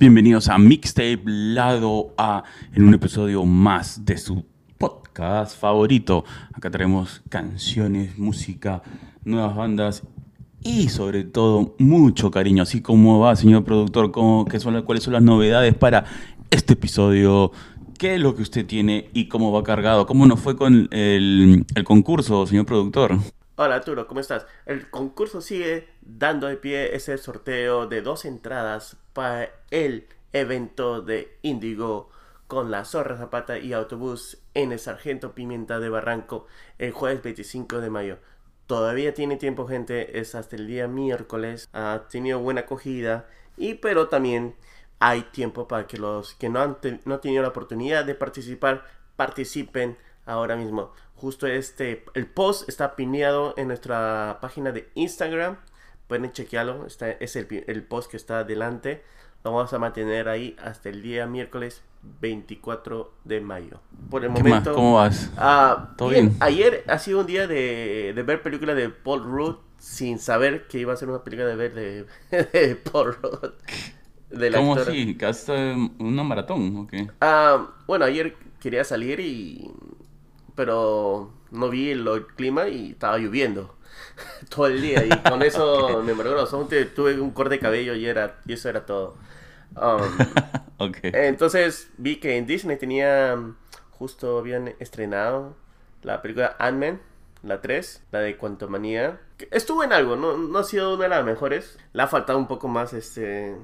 Bienvenidos a Mixtape Lado A en un episodio más de su podcast favorito. Acá traemos canciones, música, nuevas bandas y sobre todo mucho cariño. Así como va, señor productor, ¿Cómo, qué son, cuáles son las novedades para este episodio. ¿Qué es lo que usted tiene y cómo va cargado? ¿Cómo nos fue con el, el concurso, señor productor? Hola Arturo, ¿cómo estás? El concurso sigue dando de pie ese sorteo de dos entradas para el evento de Índigo con la Zorra Zapata y Autobús en el Sargento Pimienta de Barranco el jueves 25 de mayo. Todavía tiene tiempo gente, es hasta el día miércoles, ha tenido buena acogida y pero también hay tiempo para que los que no han, no han tenido la oportunidad de participar participen ahora mismo. Justo este, el post está pineado en nuestra página de Instagram. Pueden chequearlo, está, es el, post que está adelante. Lo vamos a mantener ahí hasta el día miércoles 24 de mayo. Por el momento. ¿Cómo vas? Ah, ¿Todo bien, Ayer ha sido un día de, ver película de Paul Rudd sin saber que iba a ser una película de ver de, Paul Rudd. ¿Cómo así? ¿Casi una maratón o qué? Ah, bueno, ayer quería salir y pero no vi el, clima y estaba lloviendo todo el día. Y con eso me embargó Tuve un corte de cabello y, era, y eso era todo. Um, entonces vi que en Disney tenía, justo habían estrenado la película Ant-Man, la 3, la de Quantumania. Estuvo en algo, no, no ha sido una de las mejores. Le ha faltado un poco más este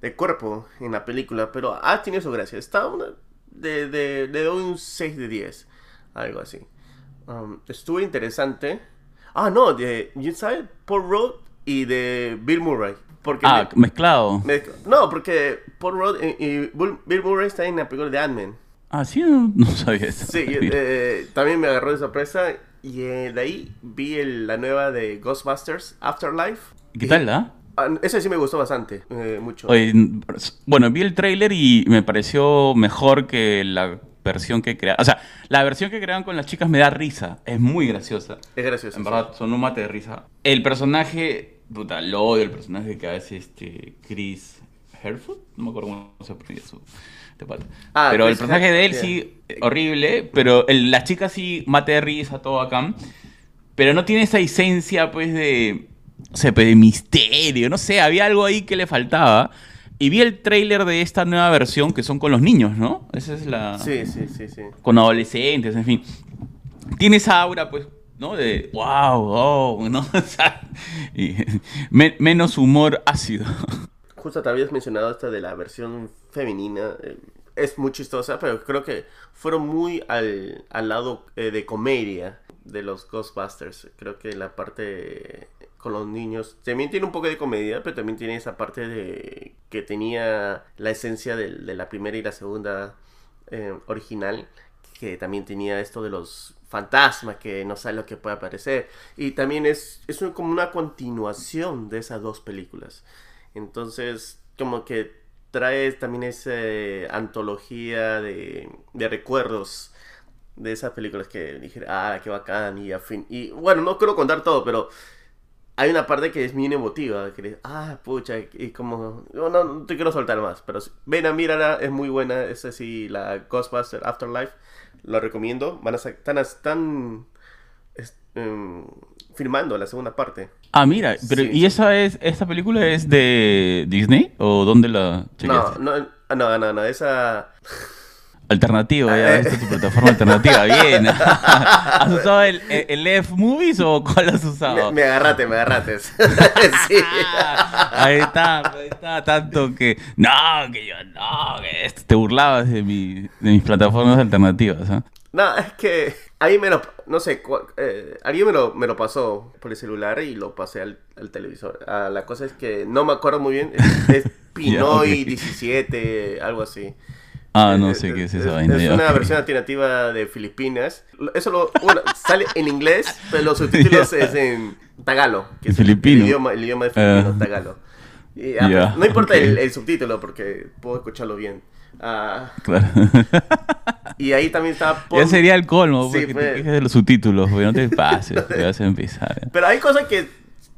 de cuerpo en la película, pero ha tenido su gracia. Está una, de, de, de un 6 de 10 algo así. Um, estuvo interesante. Ah, no, de, ¿sabes? Paul Rudd y de Bill Murray. Porque ah, mezclado. no, porque Paul Rudd y, Bill Murray están en la película de Ant-Man. Ah, sí, no, sabía eso. Sí, eh, también me agarró de sorpresa. Y eh, de ahí vi la nueva de Ghostbusters Afterlife. ¿Qué tal, ah? Esa sí me gustó bastante, eh, mucho. bueno, vi el tráiler y me pareció mejor que la versión que crearon. O sea, la versión que crearon con las chicas me da risa. Es muy graciosa. Es graciosa. En verdad, son un mate de risa. El personaje, puta, lo odio, el personaje que hace este Chris Herfoot. No me acuerdo cómo se pronuncia su. Ah, pero el personaje de él sí, horrible. Pero el, la chica sí mate de risa, todo acá. Pero no tiene esa esencia, pues, de. O sea, pues, de misterio. No sé, había algo ahí que le faltaba. Y vi el tráiler de esta nueva versión que son con los niños, ¿no? Esa es la... Sí, sí, sí, sí. Con adolescentes, en fin. Tiene esa aura, pues, ¿no? De wow, oh, ¿no? O sea, y, menos humor ácido. Justo te habías mencionado esta de la versión femenina. Eh, es muy chistosa, pero creo que fueron muy al, al lado eh, de comedia de los Ghostbusters. Creo que la parte con los niños también tiene un poco de comedia, pero también tiene esa parte de que tenía la esencia de, la primera y la segunda eh, original, que también tenía esto de los fantasmas que no sabe lo que puede aparecer. Y también es, es como una continuación de esas dos películas. Entonces, como que trae también esa antología de, de recuerdos de esas películas que dije, ah, qué bacán, y a fin. Y bueno, no quiero contar todo, pero hay una parte que es bien emotiva, que ah, pucha, y como, no, no, te quiero soltar más, pero ven a mirarla, es muy buena, es así, la Ghostbuster Afterlife, lo recomiendo, van a están, están em, filmando la segunda parte. Ah, mira, pero ¿y esa es, esta película es de Disney o dónde la chequeaste? No, no, no, no, no, esa... Alternativo, ya ah, esta es tu plataforma alternativa, bien. ¿Has usado el, el, F Movies o cuál has usado? Me, agarrate, me agarrate. sí. ahí está, ahí está, tanto que. No, que yo no, que te burlabas de, mi, de mis plataformas alternativas. ¿eh? No, es que ahí me lo. No sé, eh, alguien me lo, me lo pasó por el celular y lo pasé al, al televisor. Ah, la cosa es que no me acuerdo muy bien. Es, es Pinoy 17, algo así. Ah, no sé qué es esa vaina. Es una versión alternativa de Filipinas. Eso lo, bueno, sale en inglés, pero los subtítulos es en tagalo. Que es filipino. El idioma, el idioma de Filipinos, uh, tagalo. Y, ah, no importa el, subtítulo porque puedo escucharlo bien. Ah, claro. y ahí también está... Ya sería el colmo, porque te quejes de los subtítulos, porque no te pases, te vas a empezar. Pero hay cosas que,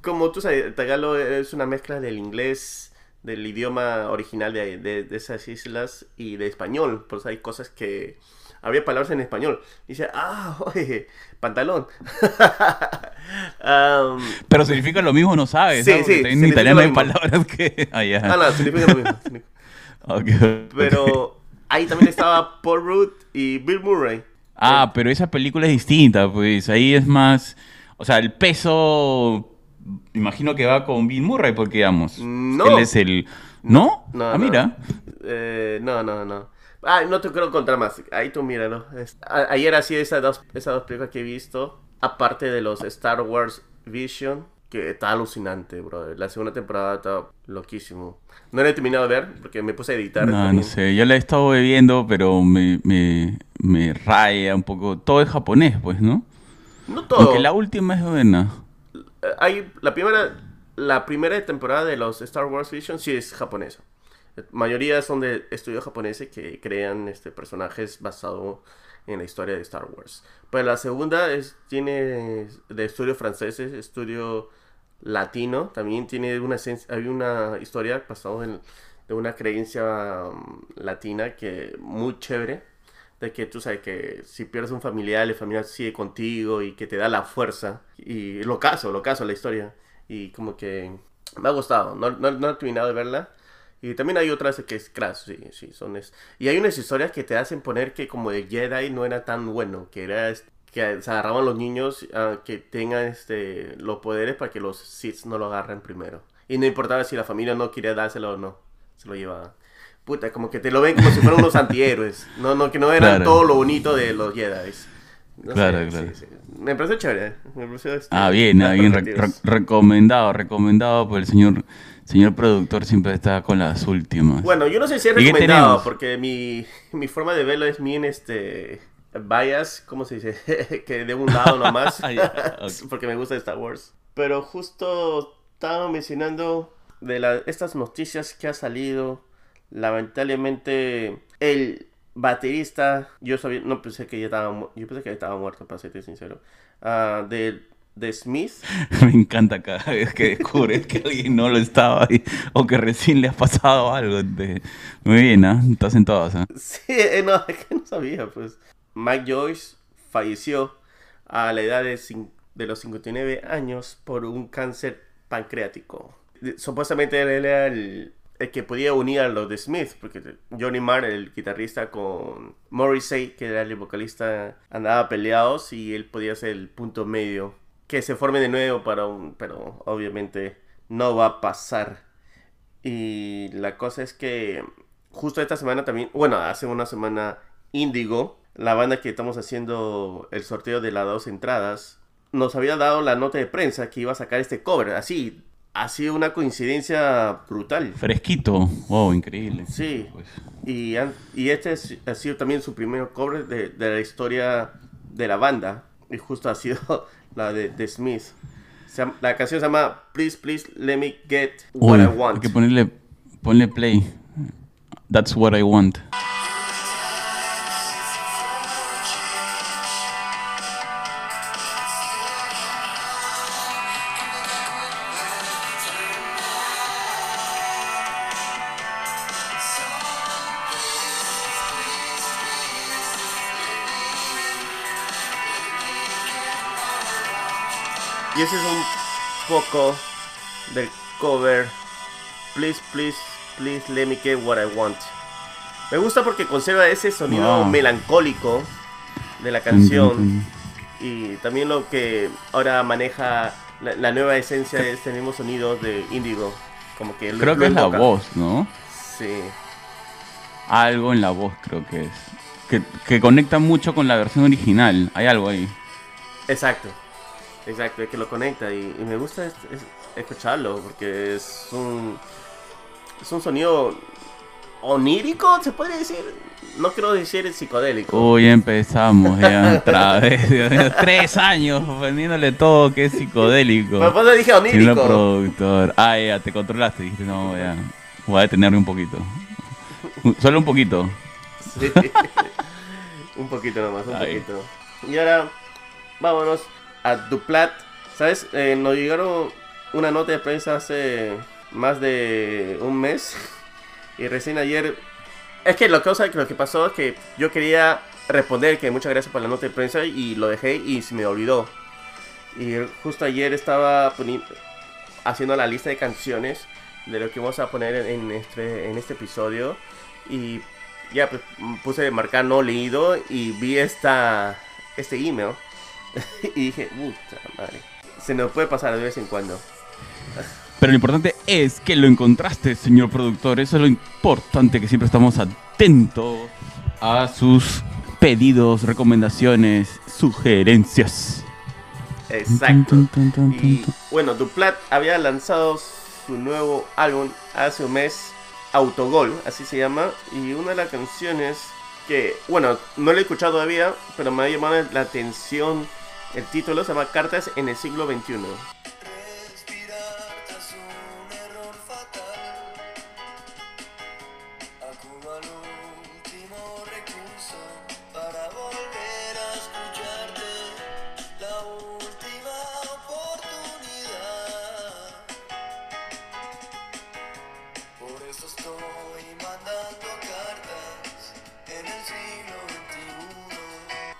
como tú sabes, tagalo es una mezcla del inglés del idioma original de, de, esas islas y de español. Pues hay cosas que... Había palabras en español. dice, ah, oye, pantalón. Pero significa lo mismo, no sabes. Sí, sí. En italiano hay palabras que... Ah, ah, no, significa lo mismo. Pero ahí también estaba Paul Rudd y Bill Murray. Ah, pero esa película es distinta, pues ahí es más... O sea, el peso imagino que va con Bill Murray, porque digamos, no. él es el... ¿No? no ah, mira. Eh, no, no, no. Ah, no te quiero contar más. Ahí tú míralo. Ayer así esas dos, esas dos películas que he visto, aparte de los Star Wars Vision, que está alucinante, bro. La segunda temporada está loquísimo. No la he terminado de ver porque me puse a editar. No, no sé. Yo la he estado viendo, pero me, me, me raya un poco. Todo es japonés, pues, ¿no? No todo. Porque la última es buena. Eh, hay la primera la primera temporada de los Star Wars Vision sí es japonesa. La mayoría son de estudios japoneses que crean este personajes basados en la historia de Star Wars. Pero la segunda es tiene de estudios franceses, estudio latino, también tiene una hay una historia basada en de una creencia um, latina que muy chévere de que tú sabes que si pierdes un familiar, la familia sigue contigo y que te da la fuerza. Y lo caso, lo caso la historia. Y como que me ha gustado, no, no, he terminado de verla. Y también hay otras que es crash, sí, sí, son es... Y hay unas historias que te hacen poner que como de Jedi no era tan bueno, que era que se agarraban los niños a que tengan este los poderes para que los Sith no lo agarren primero. Y no importaba si la familia no quería dárselo o no, se lo llevaba puta, como que te lo ven como si fueran unos antihéroes. No, no, que no eran todo lo bonito de los Jedi. claro, claro. Me pareció chévere. Me pareció este, ah, bien, ah, bien recomendado, recomendado por el señor señor productor siempre está con las últimas. Bueno, yo no sé si es recomendado, porque mi, mi forma de verlo es bien este bias, ¿cómo se dice? que de un lado nomás, ah, porque me gusta Star Wars. Pero justo estaba mencionando de la, estas noticias que ha salido lamentablemente el baterista, yo sabía, no pensé que ya estaba, yo pensé que estaba muerto, para serte sincero, uh, de, de Smith. Me encanta cada vez que descubres que alguien no lo estaba ahí, o que recién le ha pasado algo. Muy bien, ¿eh? Estás en todas, ¿eh? Sí, eh, no, es que no sabía, pues. Mike Joyce falleció a la edad de, de los 59 años por un cáncer pancreático. Supuestamente él era el el que podía unir a los de Smith, porque Johnny Marr, el guitarrista, con Morrissey, que era el vocalista, andaba peleados y él podía ser el punto medio. Que se forme de nuevo para un... pero obviamente no va a pasar. Y la cosa es que justo esta semana también, bueno, hace una semana Indigo, la banda que estamos haciendo el sorteo de las dos entradas, nos había dado la nota de prensa que iba a sacar este cover, así, ha sido una coincidencia brutal. Fresquito, wow, increíble. Sí, pues. y, y este ha sido también su primer cover de, la historia de la banda, y justo ha sido la de, Smith. la canción se llama Please, Please, Let Me Get What I Want. Hay que ponerle, ponerle play. That's what I want. Poco del cover Please, please, please let me get what I want. Me gusta porque conserva ese sonido melancólico de la canción. Y también lo que ahora maneja la, nueva esencia de este mismo sonido de Indigo. Como que creo que es la voz, ¿no? Sí. Algo en la voz creo que es. Que, que conecta mucho con la versión original. Hay algo ahí. Exacto. Exacto, es que lo conecta y, me gusta escucharlo porque es un, es un sonido onírico, se puede decir. No quiero decir psicodélico. Uy, empezamos ya otra vez. Tres años vendiéndole todo que es psicodélico. Pero pues dije onírico. Sí, productor. Ah, ya, te controlaste. Dijiste, no, ya. Voy a detenerme un poquito. Solo un poquito. Sí. un poquito nomás, un poquito. Y ahora, vámonos a Duplat. ¿Sabes? Eh, nos llegaron una nota de prensa hace más de un mes. Y recién ayer... Es que lo que, lo que pasó es que yo quería responder que muchas gracias por la nota de prensa y lo dejé y se me olvidó. Y justo ayer estaba haciendo la lista de canciones de lo que vamos a poner en este, en este episodio. Y ya pues, puse marcar no leído y vi esta, este email. y dije, puta madre. Se nos puede pasar de vez en cuando. Pero lo importante es que lo encontraste, señor productor. Eso es lo importante, que siempre estamos atentos a sus pedidos, recomendaciones, sugerencias. Exacto. Y bueno, Duplat había lanzado su nuevo álbum hace un mes, Autogol, así se llama, y una de las canciones que, bueno, no lo he escuchado todavía, pero me ha llamado la atención el título, se llama Cartas en el siglo XXI.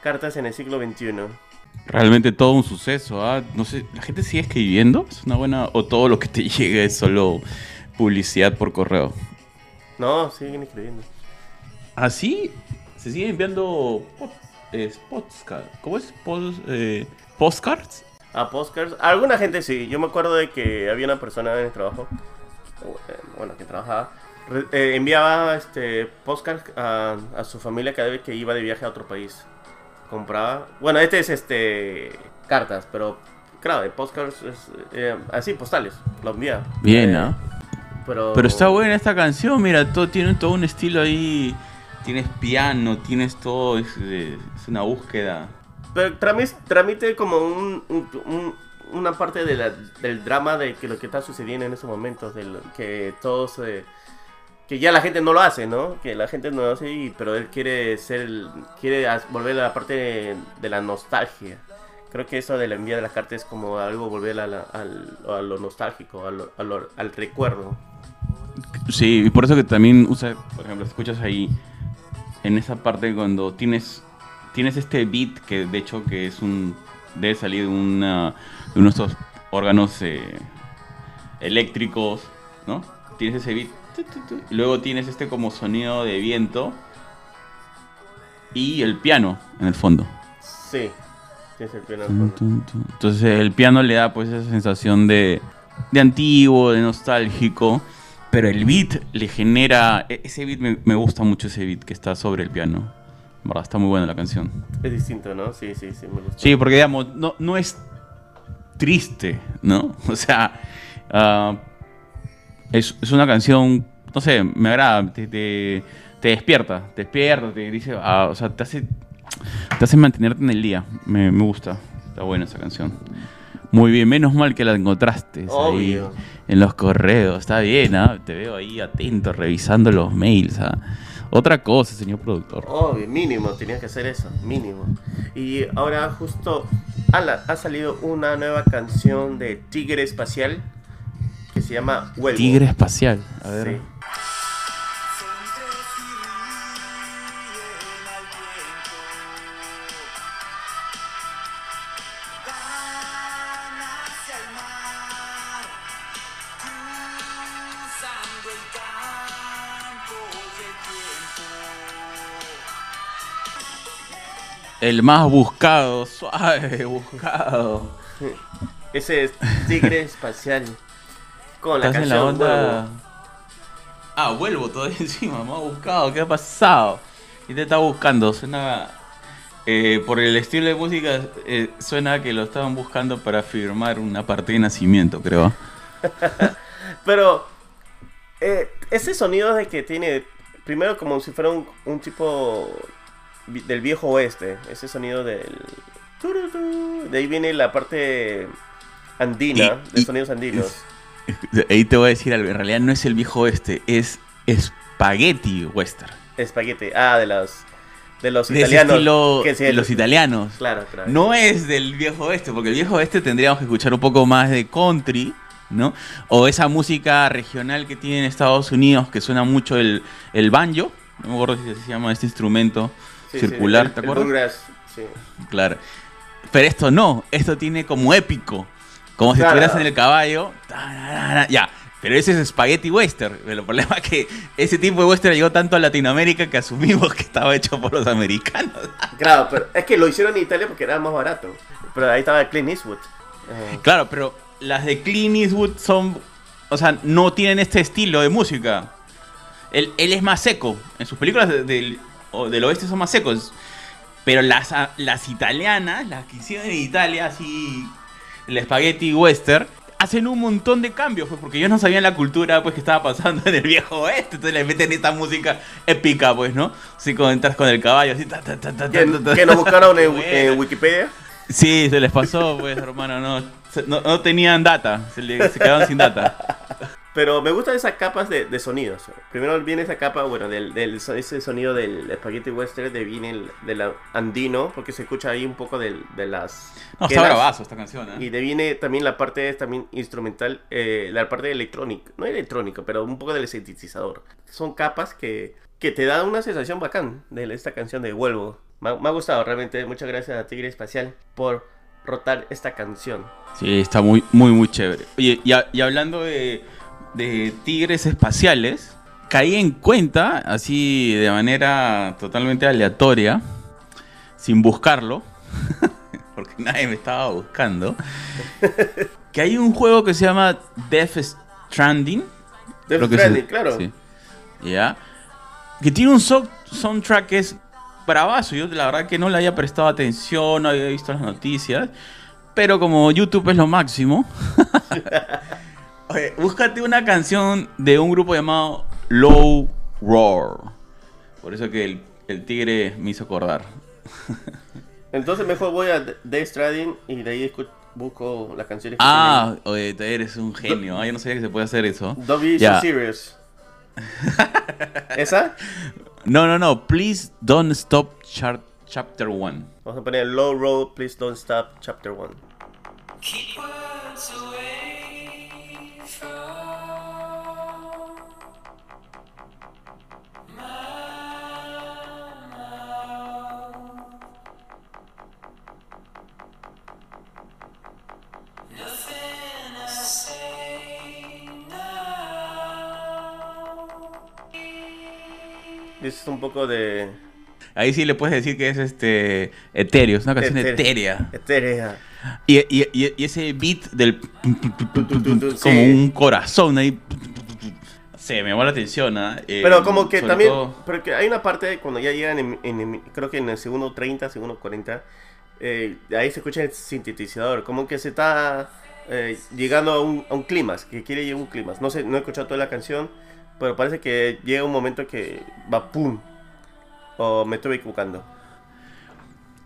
cartas en el siglo XXI. Realmente todo un suceso, ¿ah? No sé, ¿la gente sigue escribiendo? ¿Es una buena... o todo lo que te llegue es solo publicidad por correo? No, siguen escribiendo. ¿Ah, sí? ¿Se siguen enviando ¿Cómo es? Eh, ¿Postcards? A postcards. Alguna gente sí. Yo me acuerdo de que había una persona en el trabajo, eh, bueno, que trabajaba, eh, enviaba este postcards a, a su familia cada vez que iba de viaje a otro país compraba. Bueno, este es este cartas, pero claro, de postcards eh, así, postales, lo envía. Bien, ¿no? Pero... pero está buena esta canción, mira, todo tiene todo un estilo ahí. Tienes piano, tienes todo, es, una búsqueda. Pero tramite como un, una parte de del drama de que lo que está sucediendo en esos momentos, de que todos que ya la gente no lo hace, ¿no? Que la gente no lo hace, y, pero él quiere ser, quiere volver a la parte de, la nostalgia. Creo que eso de la envía de las cartas es como algo volver a, lo nostálgico, al recuerdo. Sí, y por eso que también usa, por ejemplo, escuchas ahí en esa parte cuando tienes tienes este beat que de hecho que es un debe salir de una uno de estos órganos eh, eléctricos, ¿no? Tienes ese beat Luego tienes este como sonido de viento. Y el piano en el fondo. Sí, tienes el piano en el fondo. Entonces el piano le da pues esa sensación de, de antiguo, de nostálgico. Pero el beat le genera. E, ese beat me, gusta mucho ese beat que está sobre el piano. ¿Verdad? Está muy buena la canción. Es distinto, ¿no? Sí, sí, sí, me gusta. Sí, porque digamos, no, no es triste, ¿no? O sea, uh, es, es una canción, no sé, me agrada, te, te, despierta, te despierta, te dice, ah, o sea, te hace, te hace mantenerte en el día. Me, me, gusta, está buena esa canción. Muy bien, menos mal que la encontraste ahí en los correos. Está bien, ¿ah? te veo ahí atento, revisando los mails. ¿ah? Otra cosa, señor productor. Obvio, mínimo, tenía que hacer eso, mínimo. Y ahora justo ha salido una nueva canción de Tigre Espacial se llama Tigre espacial. A ver. El más buscado, suave, buscado. Ese es Tigre Espacial. Con la canción la onda... Ah, vuelvo todo encima, me ha buscado, ¿qué ha pasado? Y te está buscando, suena... Eh, por el estilo de música, eh, suena que lo estaban buscando para firmar una parte de nacimiento, creo. Pero eh, ese sonido de que tiene, primero como si fuera un, tipo del viejo oeste, ese sonido del... De ahí viene la parte andina, de sonidos andinos. Ahí te voy a decir algo. En realidad no es el viejo oeste, es Spaghetti Western. Spaghetti, ah, de los, de los italianos. de los italianos. Claro, claro. No es del viejo oeste, porque el viejo oeste tendríamos que escuchar un poco más de country, ¿no? O esa música regional que tiene en Estados Unidos, que suena mucho el, el banjo, no me acuerdo si se llama este instrumento circular, ¿te acuerdas? sí. Claro. Pero esto no, esto tiene como épico, como si estuvieras en el caballo. Ya, pero ese es Spaghetti Western. El problema es que ese tipo de western llegó tanto a Latinoamérica que asumimos que estaba hecho por los americanos. Claro, pero es que lo hicieron en Italia porque era más barato. Pero ahí estaba Clint Eastwood. Eh. Claro, pero las de Clint Eastwood son. O sea, no tienen este estilo de música. Él, es más seco. En sus películas del, del oeste son más secos. Pero las, las italianas, las que hicieron en Italia, así. El spaghetti western hacen un montón de cambios, pues, porque ellos no sabían la cultura pues que estaba pasando en el viejo oeste, entonces le meten esta música épica, pues, ¿no? Así como entras con el caballo, así, ta, ta, ta, ¿Que, ¿Que nos buscaron en, Wikipedia? Sí, se les pasó, pues, hermano, no, no, tenían data, se, se quedaron sin data. Pero me gustan esas capas de, de, sonidos. Primero viene esa capa, bueno, del, del ese sonido del Spaghetti Western, de viene del andino, porque se escucha ahí un poco de, de las... No, está bravazo esta canción, ¿eh? Y de viene también la parte también instrumental, eh, la parte electrónica, no electrónica, pero un poco del sintetizador. Son capas que, que te dan una sensación bacán de esta canción de Vuelvo. Me, me ha gustado realmente. Muchas gracias a Tigre Espacial por rotar esta canción. Sí, está muy, muy, muy chévere. Oye, y hablando de de tigres espaciales, caí en cuenta, así de manera totalmente aleatoria, sin buscarlo, porque nadie me estaba buscando, que hay un juego que se llama Death Stranding. Death Stranding, claro. ¿Ya? Que tiene un soundtrack que es bravazo. Yo la verdad que no le había prestado atención, no había visto las noticias. Pero como YouTube es lo máximo, Oye, búscate una canción de un grupo llamado Low Roar. Por eso que el, tigre me hizo acordar. Entonces mejor voy a Day Strading y de ahí busco las canciones que Ah, oye, eres un genio. Ah, yo no sabía que se puede hacer eso. Don't be so serious. ¿Esa? No, no, no. Please don't stop chapter 1. Vamos a poner Low Road, please don't stop chapter 1. Es un poco de... Ahí sí le puedes decir que es este etéreo, es una canción etérea. Etérea. Y, y, y, ese beat del... Como un corazón ahí... Sí, me llamó la atención. ¿ah? Eh, pero como que también... Pero que hay una parte cuando ya llegan en, creo que en el segundo 30, segundo 40, eh, ahí se escucha el sintetizador. Como que se está eh, llegando a un, a un clímax, que quiere llegar a un clímax. No sé, no he escuchado toda la canción pero parece que llega un momento que va pum. O me estoy equivocando.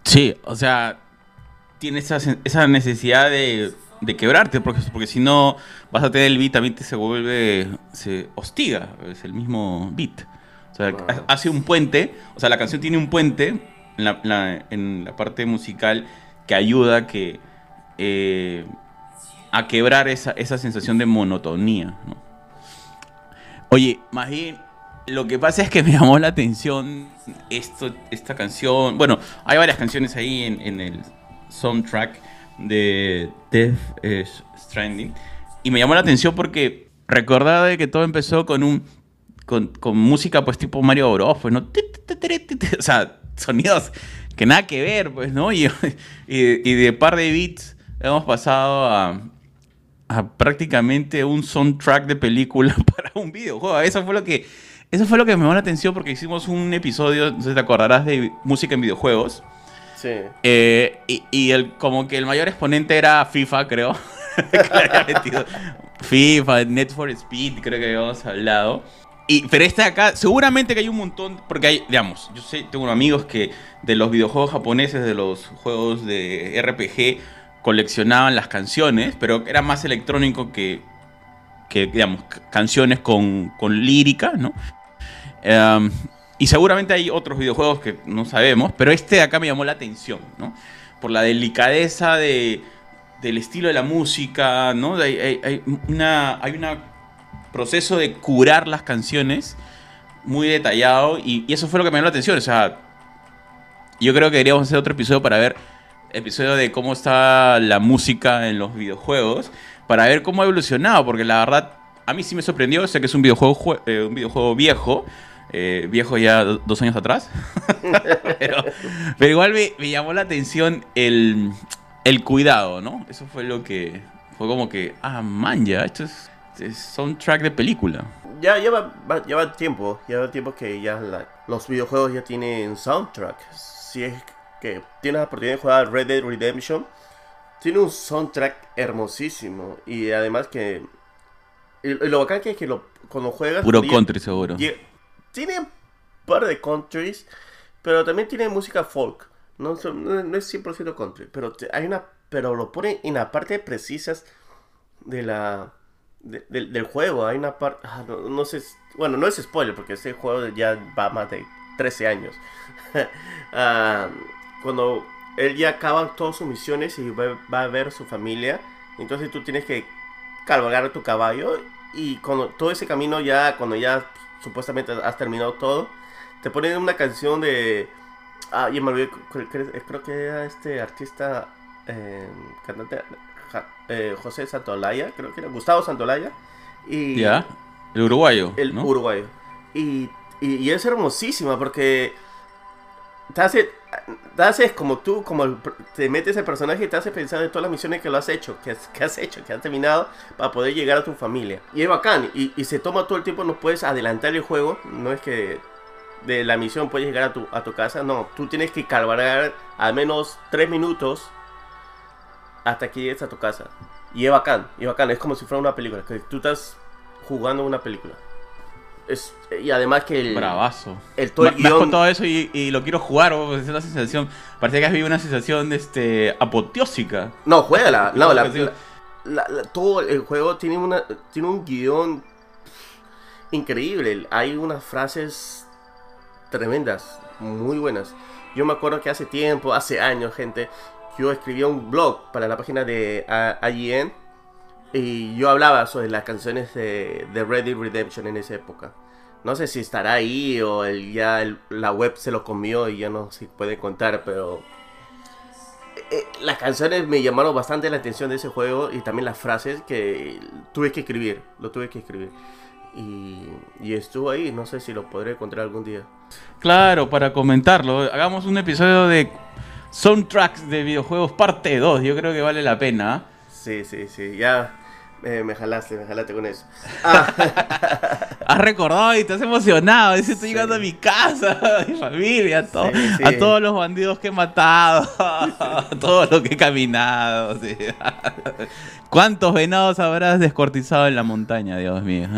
Sí, o sea, tiene esa, esa necesidad de, de, quebrarte, porque, porque si no vas a tener el beat, también te se vuelve, se hostiga, es el mismo beat. O sea, hace un puente, o sea, la canción tiene un puente en la, en la parte musical que ayuda a que eh, a quebrar esa, esa sensación de monotonía, ¿no? Oye, bien, lo que pasa es que me llamó la atención esto, esta canción. Bueno, hay varias canciones ahí en, el soundtrack de Death Stranding. Y me llamó la atención porque recordaba que todo empezó con un. Con, música, pues tipo Mario Bros. Pues, ¿no? O sea, sonidos que nada que ver, pues, ¿no? Y, y, y de par de beats hemos pasado a, prácticamente un soundtrack de película para un videojuego. Eso fue lo que, eso fue lo que me llamó la atención porque hicimos un episodio, no sé si te acordarás, de música en videojuegos. Sí. Eh, y, el, como que el mayor exponente era FIFA, creo. FIFA, Net for Speed, creo que habíamos hablado. Y, pero este acá, seguramente que hay un montón, porque hay, digamos, yo sé, tengo amigos que de los videojuegos japoneses, de los juegos de RPG, coleccionaban las canciones, pero era más electrónico que, que digamos, canciones con, con lírica, ¿no? Em, y seguramente hay otros videojuegos que no sabemos, pero este acá me llamó la atención, ¿no? Por la delicadeza de, del estilo de la música, ¿no? Hay, hay, una, hay un proceso de curar las canciones muy detallado y, y, eso fue lo que me llamó la atención. O sea, yo creo que deberíamos hacer otro episodio para ver episodio de cómo está la música en los videojuegos, para ver cómo ha evolucionado, porque la verdad a mí sí me sorprendió, sé que es un videojuego, eh, un videojuego viejo, eh, viejo ya dos años atrás, pero, igual me, llamó la atención el, el cuidado, ¿no? Eso fue lo que, fue como que, ah, man, ya, esto es, soundtrack de película. Ya lleva, lleva tiempo, lleva tiempo que ya los videojuegos ya tienen soundtrack. Si es que tienes la oportunidad de jugar Red Dead Redemption, tiene un soundtrack hermosísimo. Y además que. lo bacán que es que lo, cuando juegas. Puro country, seguro. Tiene un par de countries, pero también tiene música folk. No, no, es 100% country, pero hay una. Pero lo pone en la parte precisas de la. del juego. Hay una parte. Ah, no, sé. Bueno, no es spoiler, porque este juego ya va más de 13 años. Ah, cuando él ya acaba todas sus misiones y va, a ver a su familia, entonces tú tienes que cabalgar a tu caballo y cuando todo ese camino ya, cuando ya supuestamente has terminado todo, te ponen una canción de... Ah, yo me olvidé, creo que era este artista, eh, cantante, eh, José Santolaya, creo que era Gustavo Santolaya. Y, ya, el uruguayo. El uruguayo. Y, y, y, es hermosísima porque te hace, te hace como tú, como te metes el personaje y te hace pensar en todas las misiones que lo has hecho, que has, hecho, que has terminado para poder llegar a tu familia. Y es bacán, y, se toma todo el tiempo, no puedes adelantar el juego, no es que de la misión puedes llegar a tu, a tu casa, no, tú tienes que cargar al menos 3 minutos hasta que llegues a tu casa. Y es bacán, y es bacán, es como si fuera una película, que tú estás jugando una película y además que el. Bravazo. El todo el me, has contado eso y, lo quiero jugar. Es una sensación. Parece que has vivido una sensación este, apoteósica. No, juégala. No, la, todo el juego tiene, una, tiene un guion increíble. Hay unas frases tremendas, muy buenas. Yo me acuerdo que hace tiempo, hace años, gente, yo escribía un blog para la página de IGN y yo hablaba sobre las canciones de, de Red Dead Redemption en esa época. No sé si estará ahí o el, ya la web se lo comió y ya no se puede contar, pero eh, eh, las canciones me llamaron bastante la atención de ese juego y también las frases que tuve que escribir, lo tuve que escribir. Y, y, estuvo ahí, no sé si lo podré encontrar algún día. Claro, para comentarlo, hagamos un episodio de soundtracks de videojuegos parte 2, yo creo que vale la pena. Sí, sí, sí, ya eh, me jalaste, me jalaste con eso. has recordado y te has emocionado. Estoy llegando a mi casa, a mi familia, a, a todos los bandidos que he matado, a todo lo que he caminado. ¿Cuántos venados habrás descortizado en la montaña, Dios mío?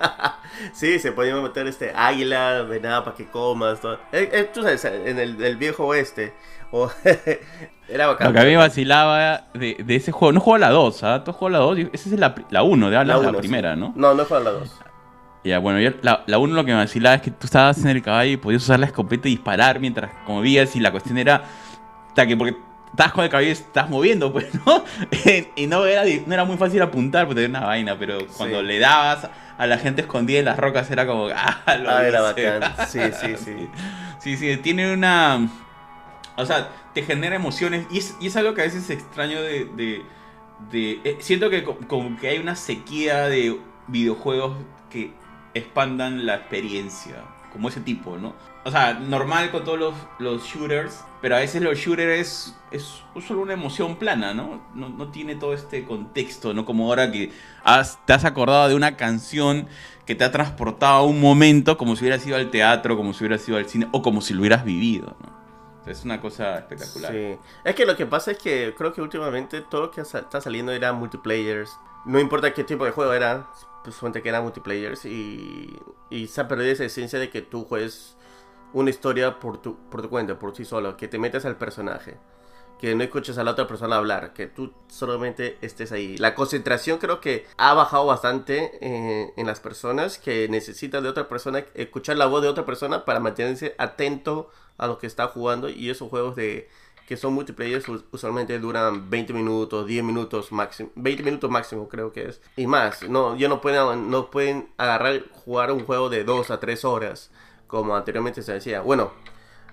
sí, se podía meter este águila, venado para que comas. Todo. Eh, eh, tú sabes, en el, el viejo oeste Era bacán. Lo que a mí me vacilaba de, ese juego, no juego la 2, ¿ah? Tú juegas la 2, esa es la 1, la, la, la, primera, ¿no? No, no juego la 2. Ya, bueno, yo, la 1 lo que me vacilaba es que tú estabas en el caballo y podías usar la escopeta y disparar mientras como vías y la cuestión era que porque estabas con el caballo y estás moviendo, pues, ¿no? y no era, no era muy fácil apuntar porque tenía una vaina, pero cuando le dabas a la gente escondida en las rocas era como, ah, lo ah, era bacán. Sí, sí, sí. sí, sí, tiene una o sea, te genera emociones y es, y es algo que a veces extraño de... de, eh, siento que como que hay una sequía de videojuegos que expandan la experiencia, como ese tipo, ¿no? O sea, normal con todos los, shooters, pero a veces los shooters es, solo una emoción plana, ¿no? ¿no? tiene todo este contexto, ¿no? Como ahora que has, te has acordado de una canción que te ha transportado a un momento como si hubiera sido al teatro, como si hubiera sido al cine, o como si lo hubieras vivido, ¿no? Es una cosa espectacular. Sí. Es que lo que pasa es que creo que últimamente todo lo que está saliendo era multiplayers. No importa qué tipo de juego era, pues suerte que era multiplayers y, y se ha perdido esa esencia de que tú juegues una historia por tu, por tu cuenta, por sí solo, que te metes al personaje, que no escuches a la otra persona hablar, que tú solamente estés ahí. La concentración creo que ha bajado bastante eh, en las personas que necesitan de otra persona, escuchar la voz de otra persona para mantenerse atento a lo que está jugando y esos juegos de que son multiplayer usualmente duran 20 minutos, 10 minutos máximo, 20 minutos máximo creo que es. Y más, no, ya no pueden, no pueden agarrar, jugar un juego de 2 a 3 horas, como anteriormente se decía. Bueno,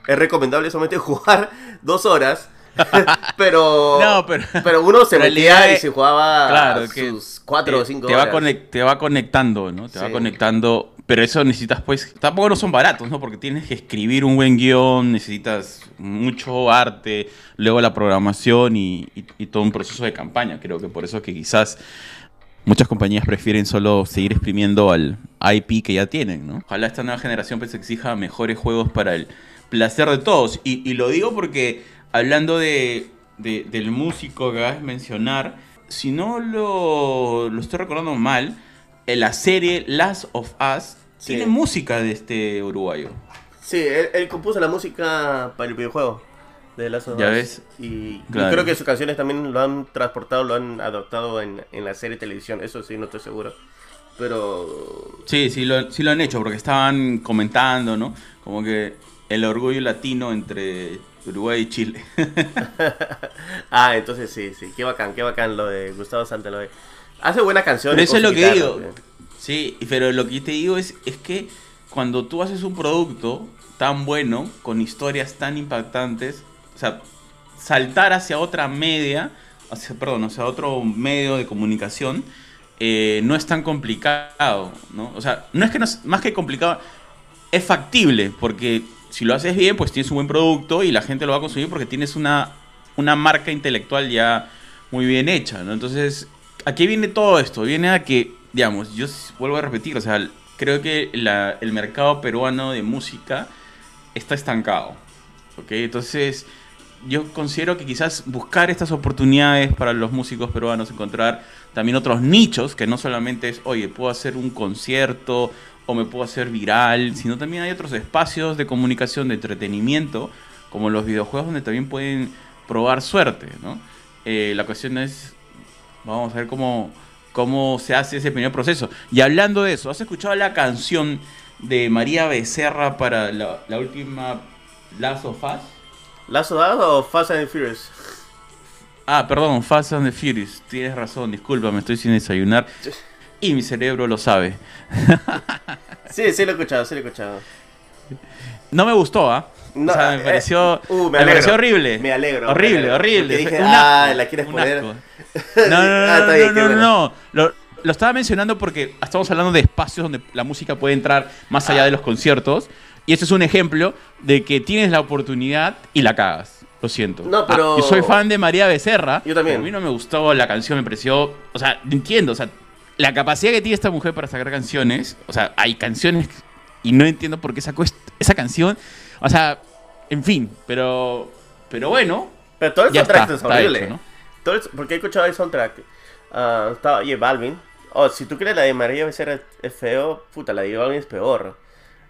es recomendable solamente jugar 2 horas. pero, pero, uno se metía y se jugaba sus 4 o 5 horas. te va conectando, ¿no? Te va conectando pero eso necesitas, pues, tampoco no son baratos, ¿no? Porque tienes que escribir un buen guion, necesitas mucho arte, luego la programación y, todo un proceso de campaña. Creo que por eso que quizás muchas compañías prefieren solo seguir exprimiendo al IP que ya tienen, ¿no? Ojalá esta nueva generación pues exija mejores juegos para el placer de todos. Y, lo digo porque hablando de, del músico que vas a mencionar, si no lo, lo estoy recordando mal, la serie Last of Us tiene música de este uruguayo. Sí, él, compuso la música para el videojuego de Last of Us. Ya ves. Y, creo que sus canciones también lo han transportado, lo han adoptado en, la serie de televisión. Eso sí, no estoy seguro. Pero. Sí, sí lo, sí lo han hecho porque estaban comentando, ¿no? Como que el orgullo latino entre Uruguay y Chile. ah, entonces sí, sí. Qué bacán, qué bacán lo de Gustavo Santaloe. Hace buena canción. Pero eso es lo que digo. Sí, pero lo que te digo es, es que cuando tú haces un producto tan bueno, con historias tan impactantes, o sea, saltar hacia otra media, hacia, perdón, hacia otro medio de comunicación, eh, no es tan complicado, ¿no? O sea, no es que no es, más que complicado, es factible, porque si lo haces bien, pues tienes un buen producto y la gente lo va a consumir porque tienes una, una marca intelectual ya muy bien hecha, ¿no? Entonces, ¿A qué viene todo esto? Viene a que, digamos, yo vuelvo a repetir, o sea, creo que el mercado peruano de música está estancado. ¿Ok? Entonces, yo considero que quizás buscar estas oportunidades para los músicos peruanos, encontrar también otros nichos, que no solamente es, oye, puedo hacer un concierto o me puedo hacer viral, sino también hay otros espacios de comunicación, de entretenimiento, como los videojuegos, donde también pueden probar suerte, ¿no? Eh, la cuestión es Vamos a ver cómo, cómo se hace ese primer proceso. Y hablando de eso, ¿has escuchado la canción de María Becerra para la, última Last of Us? ¿Last of Us o Fast and the Furious? Ah, perdón, Fast and the Furious. Tienes razón, disculpa, me estoy sin desayunar. Y mi cerebro lo sabe. sí, sí lo he escuchado, sí lo he escuchado. No me gustó, ¿ah? No, o sea, me eh, pareció, uh, me, pareció horrible. Me alegro. Horrible, horrible. Dije, ah, la quieres poner. No, no, no, ah, no, no, no, no. Lo, lo, estaba mencionando porque estamos hablando de espacios donde la música puede entrar más allá de los conciertos. Y este es un ejemplo de que tienes la oportunidad y la cagas. Lo siento. No, ah, pero... yo soy fan de María Becerra. Yo también. A mí no me gustó la canción, me pareció... O sea, entiendo, o sea, la capacidad que tiene esta mujer para sacar canciones. O sea, hay canciones y no entiendo por qué sacó esa canción. O sea, en fin, pero pero bueno. Pero todo el soundtrack es horrible. ¿no? porque he escuchado el soundtrack. Uh, estaba J Balvin. Oh, si tú crees la de María Becerra es feo, puta, la de Balvin es peor.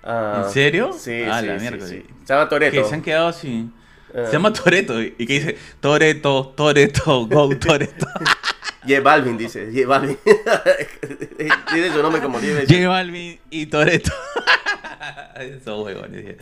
Uh, ¿En serio? Sí, ah, sí, la sí, sí, Se llama Toreto. Que se han quedado así. Uh, se llama Toreto. Y que dice Toreto, Toreto, go Toreto. J Balvin dice, J Balvin. Tiene su nombre como J J Balvin y Toreto. Eso huevones.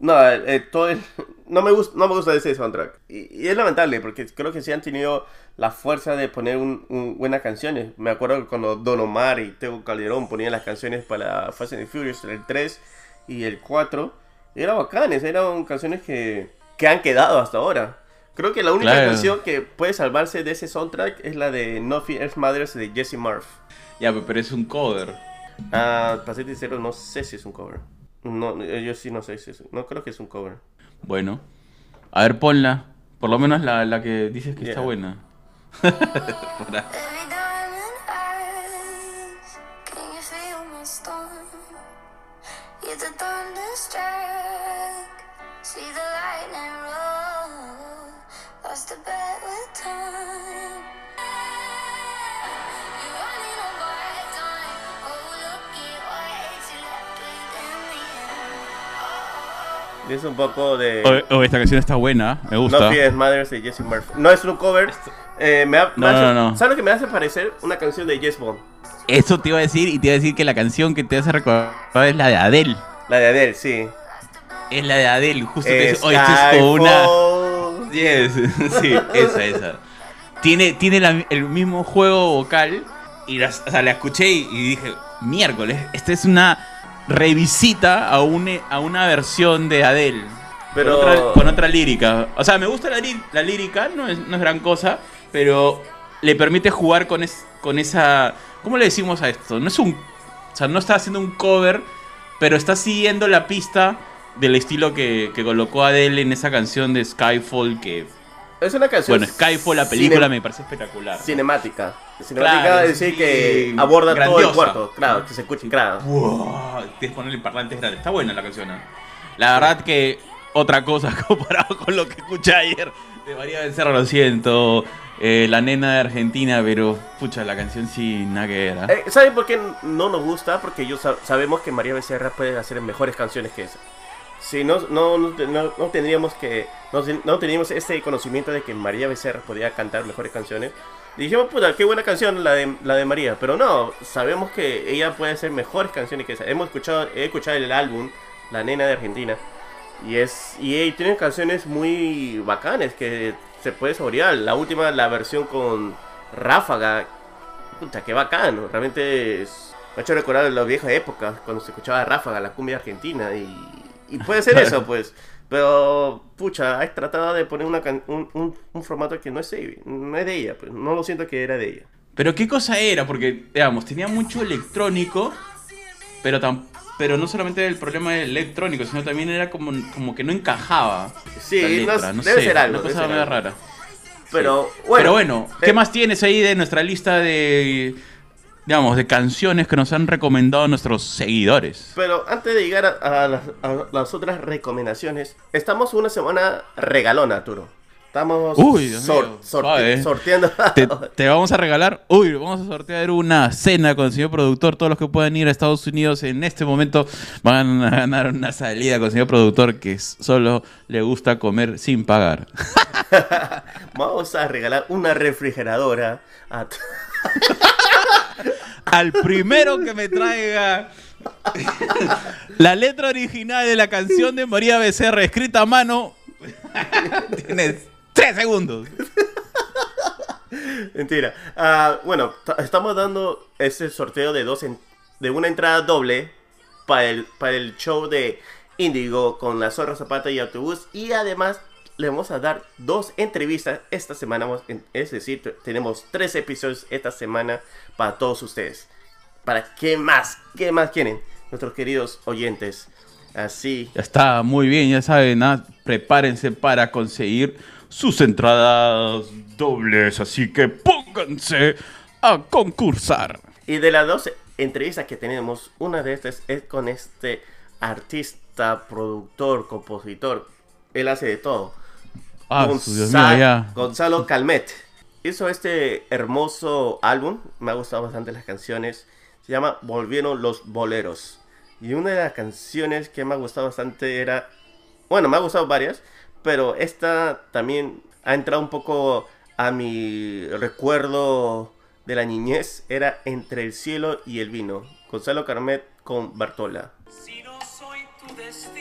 No, eh, todo el, no, me gusta, no me gusta ese soundtrack. Y, es lamentable porque creo que sí han tenido la fuerza de poner un, buenas canciones. Me acuerdo cuando Don Omar y Tego Calderón ponían las canciones para Fast and Furious, el 3 y el 4. Eran bacanes, eran canciones que, que han quedado hasta ahora. Creo que la única canción que puede salvarse de ese soundtrack es la de No Fear Mothers de Jesse Murph. Ya, pero es un cover. Ah, para ser sincero, no sé si es un cover. No, yo sí no sé si es. No creo que es un cover. Bueno. A ver, ponla. Por lo menos la, la que dices que está buena. Es un poco de. Oh, esta canción está buena, me gusta. No Mothers de Jesse Murphy. No es un cover. Eh, me no, no, no. ¿Sabes lo que me hace parecer? Una canción de Jess Bond. Eso te iba a decir, y te iba a decir que la canción que te hace recordar es la de Adele. La de Adele, sí. Es la de Adele, justo te dice, oh, esto es como una. Yes, sí, esa, esa. Tiene, tiene el mismo juego vocal y la, la escuché y, dije, miércoles, esta es una revisita a, a una versión de Adele. Pero... Con otra, lírica. O sea, me gusta la, la lírica, no es, no es, gran cosa, pero le permite jugar con, con esa... ¿Cómo le decimos a esto? No es un... O sea, no está haciendo un cover, pero está siguiendo la pista del estilo que, que colocó Adele en esa canción de Skyfall que... Es una canción... Bueno, Skyfall, la película, me parece espectacular. Cinemática. Cinemática es decir que aborda todo el cuarto. Claro, que se escuche, claro. Wow, tienes que ponerle parlantes grandes. Está buena la canción. ¿eh? La verdad que otra cosa comparado con lo que escuché ayer de María Becerra, lo siento. Eh, la nena de Argentina, pero pucha, la canción sí, nada que era. ¿eh? ¿Saben por qué no nos gusta? Porque yo sabemos que María Becerra puede hacer mejores canciones que esa. Si no, no, no, tendríamos que. No, no teníamos ese conocimiento de que María Becerra podía cantar mejores canciones. Dijimos, puta, qué buena canción la de, la de María. Pero no, sabemos que ella puede hacer mejores canciones que esa. Hemos escuchado, he escuchado el álbum, La Nena de Argentina. Y es y, tiene canciones muy bacanes que se puede saborear. La última, la versión con Ráfaga. Puta, qué bacano. Realmente me ha hecho recordar las viejas épocas cuando se escuchaba Ráfaga, la cumbia argentina. Y, y puede ser eso, pues. Pero, pucha, has tratado de poner una un, un, formato que no es, no es de ella, pues no lo siento que era de ella. Pero qué cosa era, porque, digamos, tenía mucho electrónico, pero tan, pero no solamente el problema electrónico, sino también era como, como que no encajaba. Sí, no, debe ser algo. Una cosa medio rara. Pero, bueno, pero bueno, ¿qué eh, más tienes ahí de nuestra lista de digamos, de canciones que nos han recomendado nuestros seguidores. Pero antes de llegar a, las, otras recomendaciones, estamos una semana regalona, Arturo. Estamos Uy, sorteando. Te, vamos a regalar, uy, vamos a sortear una cena con el señor productor. Todos los que puedan ir a Estados Unidos en este momento van a ganar una salida con el señor productor que solo le gusta comer sin pagar. vamos a regalar una refrigeradora a al primero que me traiga la letra original de la canción de María Becerra escrita a mano, tienes tres segundos. Mentira. Ah, bueno, estamos dando ese sorteo de dos de una entrada doble para el, para el show de Indigo con la Zorra Zapata y Autobús. Y además le vamos a dar dos entrevistas esta semana. Es decir, tenemos tres episodios esta semana para todos ustedes. ¿Para qué más? ¿Qué más quieren? Nuestros queridos oyentes. Así. Ya está, muy bien, ya saben, ¿ah? prepárense para conseguir sus entradas dobles. Así que pónganse a concursar. Y de las dos entrevistas que tenemos, una de estas es con este artista, productor, compositor. Él hace de todo. Ah, Gonzalo, Gonzalo Calmet. Hizo este hermoso álbum. Me ha gustado bastante las canciones. Se llama Volvieron los Boleros. Y una de las canciones que me ha gustado bastante era. Bueno, me ha gustado varias. Pero esta también ha entrado un poco a mi recuerdo de la niñez. Era Entre el cielo y el vino. Gonzalo Calmet con Bartola. Si no soy tu destino.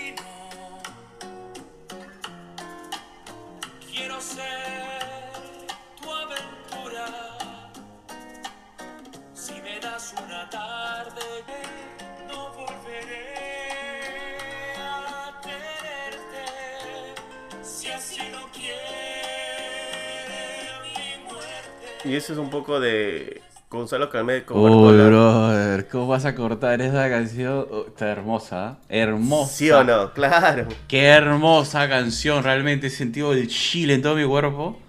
Y ese es un poco de Gonzalo Calmet con Oh, brother, ¿cómo vas a cortar esa canción? Oh, está hermosa, ¿eh? hermosa. ¿Sí o no? Claro. Qué hermosa canción, realmente he sentido el chile en todo mi cuerpo.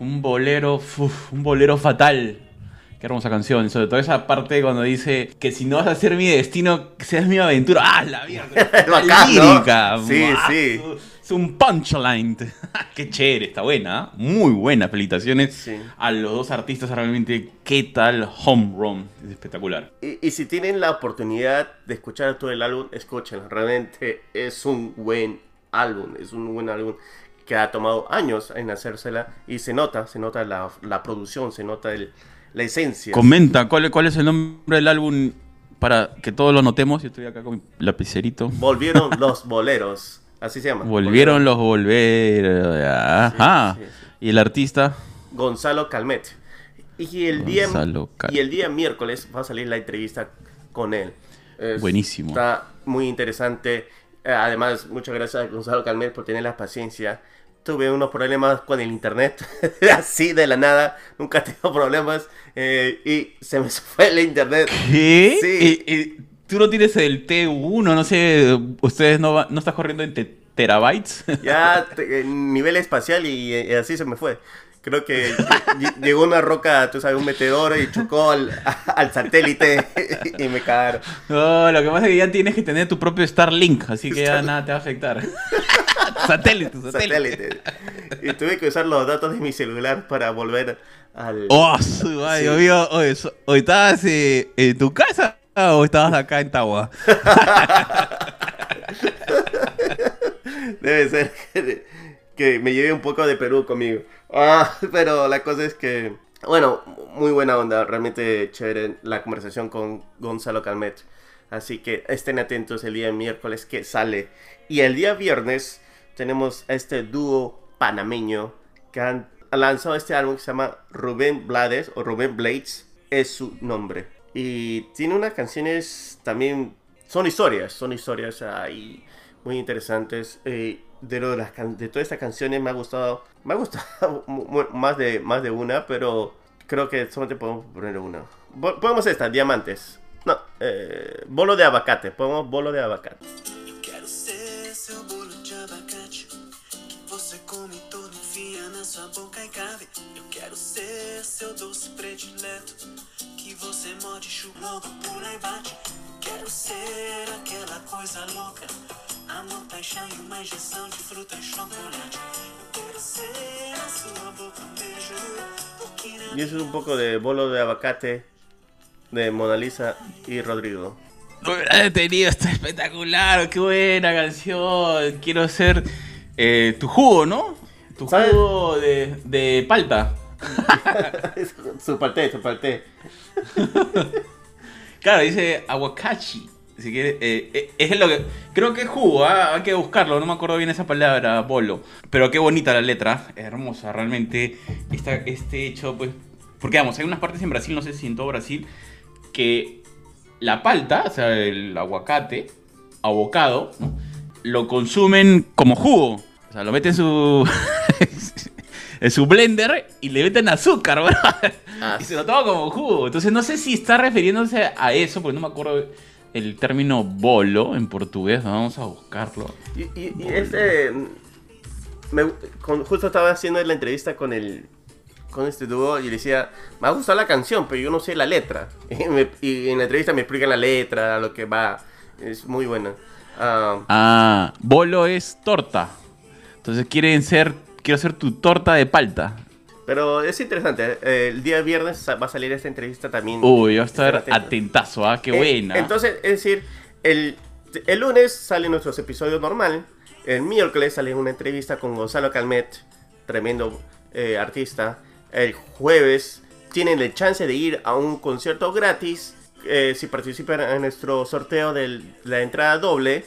Un bolero, un bolero fatal. Qué hermosa canción, sobre todo esa parte cuando dice que si no vas a ser mi destino, seas mi aventura. ¡Ah, la mierda! la lírica. Sí, sí. Es un punchline. qué chévere, está buena. ¿eh? Muy buena. Felicitaciones a los dos artistas. Realmente, qué tal Home Run. Es espectacular. Y, si tienen la oportunidad de escuchar todo el álbum, escúchenlo. Realmente es un buen álbum. Es un buen álbum que ha tomado años en hacérsela. Y se nota, se nota la, la producción, se nota el la esencia. Comenta, ¿cuál, ¿cuál es el nombre del álbum para que todos lo notemos? Yo estoy acá con mi lapicerito. Volvieron los boleros. Así se llama. Volvieron, los volver. Ajá. ¿Y el artista? Gonzalo Calmet. Y el, día, y el día miércoles va a salir la entrevista con él. Buenísimo. Está muy interesante. Eh, además, muchas gracias a Gonzalo Calmet por tener la paciencia. Tuve unos problemas con el internet, así de la nada. Nunca tengo problemas. Eh, y se me fue el internet. ¿Qué? Sí. Tú no tienes el T1, no sé. Ustedes no, no estás corriendo en terabytes. Ya, nivel espacial y así se me fue. Creo que llegó una roca, tú sabes, un meteoro y chocó al, satélite y me cagaron. No, lo que pasa es que ya tienes que tener tu propio Starlink, así que ya nada te va a afectar. satélite, satélite. Y tuve que usar los datos de mi celular para volver al. ¡Oh, su Hoy, estabas eh, en tu casa o estabas acá en Tawa? Debe ser que me lleve un poco de Perú conmigo. Ah, pero la cosa es que, bueno, muy buena onda, realmente chévere la conversación con Gonzalo Calmet. Así que estén atentos el día miércoles que sale. Y el día viernes tenemos este dúo panameño que han lanzado este álbum que se llama Rubén Blades o Rubén Blades, es su nombre. Y tiene unas canciones también, son historias, son historias ahí muy interesantes. Eh, de, lo de, las de todas estas canciones me ha gustado, me ha gustado más de, más de una, pero creo que solamente podemos poner una. Podemos esta, Diamantes. No, eh, bolo de abacate, podemos bolo de abacate. Eu quero ser seu bolo de abacate que você come todo, enfia na sua boca e cabe. Eu quero ser seu doce predileto você morde, chupa, logo pula e bate. Quero ser aquela coisa louca Amor, paixão e uma injeção de fruta e chocolate. Quero ser a sua boca um beijo. Y eso es un poco de bolo de abacate de Mona Lisa y Rodrigo. Tenido, está espectacular, qué buena canción. Quiero ser eh, tu jugo, ¿no? Tu jugo de, de palta. su palté, su palté. claro, dice aguacachi. Si eh, eh, es lo que. Creo que es jugo, ¿ah? hay que buscarlo, no me acuerdo bien esa palabra, bolo. Pero qué bonita la letra, hermosa, realmente. Está, este hecho, pues. Porque vamos, hay unas partes en Brasil, no sé si en todo Brasil, que la palta, o sea, el aguacate, abocado, lo consumen como jugo. O sea, lo meten en su. en su blender y le meten azúcar, ah. Y se lo toma como jugo. Entonces no sé si está refiriéndose a eso, porque no me acuerdo el término bolo en portugués, vamos a buscarlo. Y, este, justo estaba haciendo la entrevista con el con este dúo y le decía, me ha gustado la canción, pero yo no sé la letra. Y, en la entrevista me explican la letra, lo que va. Es muy buena. ah, ah bolo es torta. Entonces quieren ser, quiero ser tu torta de palta. Pero es interesante. Eh, el día viernes va a salir esta entrevista también. Uy, va a estar atentazo, ¿ah? Qué eh, buena. entonces, es decir, el, el lunes salen nuestros episodios normal. El miércoles sale una entrevista con Gonzalo Calmet, tremendo eh, artista. El jueves tienen la chance de ir a un concierto gratis si participan en nuestro sorteo de la entrada doble.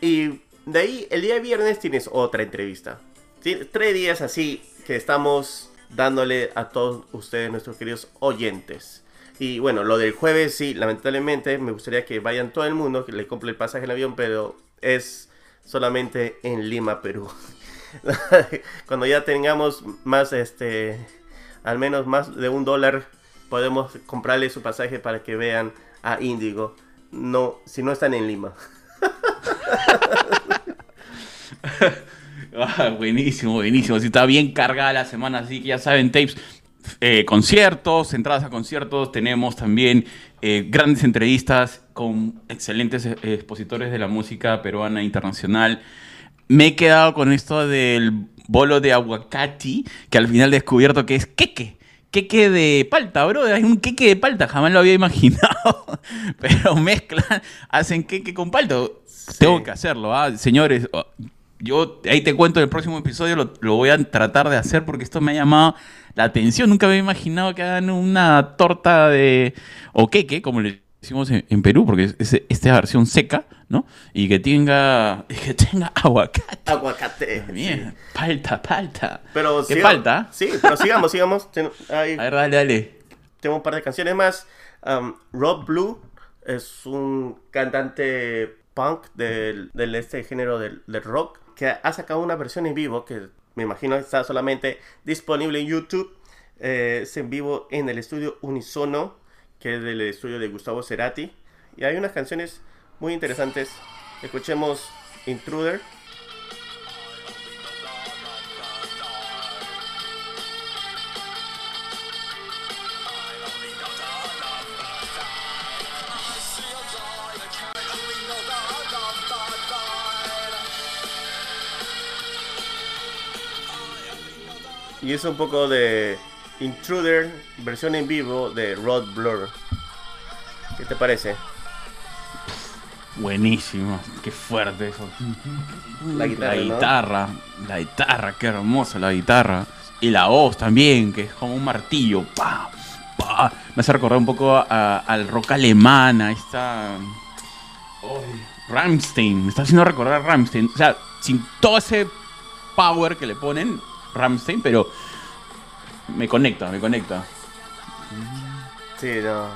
Y de ahí, el día viernes tienes otra entrevista. Tres días así que estamos dándole a todos ustedes, nuestros queridos oyentes. Y bueno, lo del jueves sí, lamentablemente me gustaría que vayan todo el mundo, que le compre el pasaje en avión, pero es solamente en Lima, Perú. Cuando ya tengamos más, este, al menos más de un dólar, podemos comprarle su pasaje para que vean a Índigo. No, si no están en Lima. Ah, buenísimo, buenísimo. Si está bien cargada la semana, así que ya saben, tapes. Eh, conciertos, entradas a conciertos, tenemos también eh, grandes entrevistas con excelentes eh, expositores de la música peruana e internacional. Me he quedado con esto del bolo de aguacate, que al final he descubierto que es queque. Queque de palta, bro. Hay un queque de palta, jamás lo había imaginado. Pero mezclan, hacen queque con palta. Tengo que hacerlo, ¿ah? señores yo ahí te cuento en el próximo episodio, lo, voy a tratar de hacer porque esto me ha llamado la atención. Nunca me había imaginado que hagan una torta de. o queque, como le Decimos en, Perú, porque es, esta versión seca, ¿no? Y que tenga, que tenga aguacate. Aguacate. Bien, palta, palta. Pero ¿Qué palta? Sí, pero sigamos, sigamos. A ver, dale, dale. Tengo un par de canciones más. Um, Rob Blue es un cantante punk del, este género del, rock que ha sacado una versión en vivo que me imagino está solamente disponible en YouTube. Eh, es en vivo en el estudio Unisono, que es del estudio de Gustavo Cerati. Y hay unas canciones muy interesantes. Escuchemos Intruder. Y es un poco de Intruder, versión en vivo de Rod Blur. ¿Qué te parece? Buenísimo, qué fuerte eso. La guitarra, la guitarra, la guitarra, qué hermosa la guitarra. Y la voz también, que es como un martillo. ¡Pah! Me hace recordar un poco al rock alemán, a esta. Ramstein, me está haciendo recordar a Ramstein. O sea, sin todo ese power que le ponen, Ramstein, pero me conecta, me conecta. Sí, no.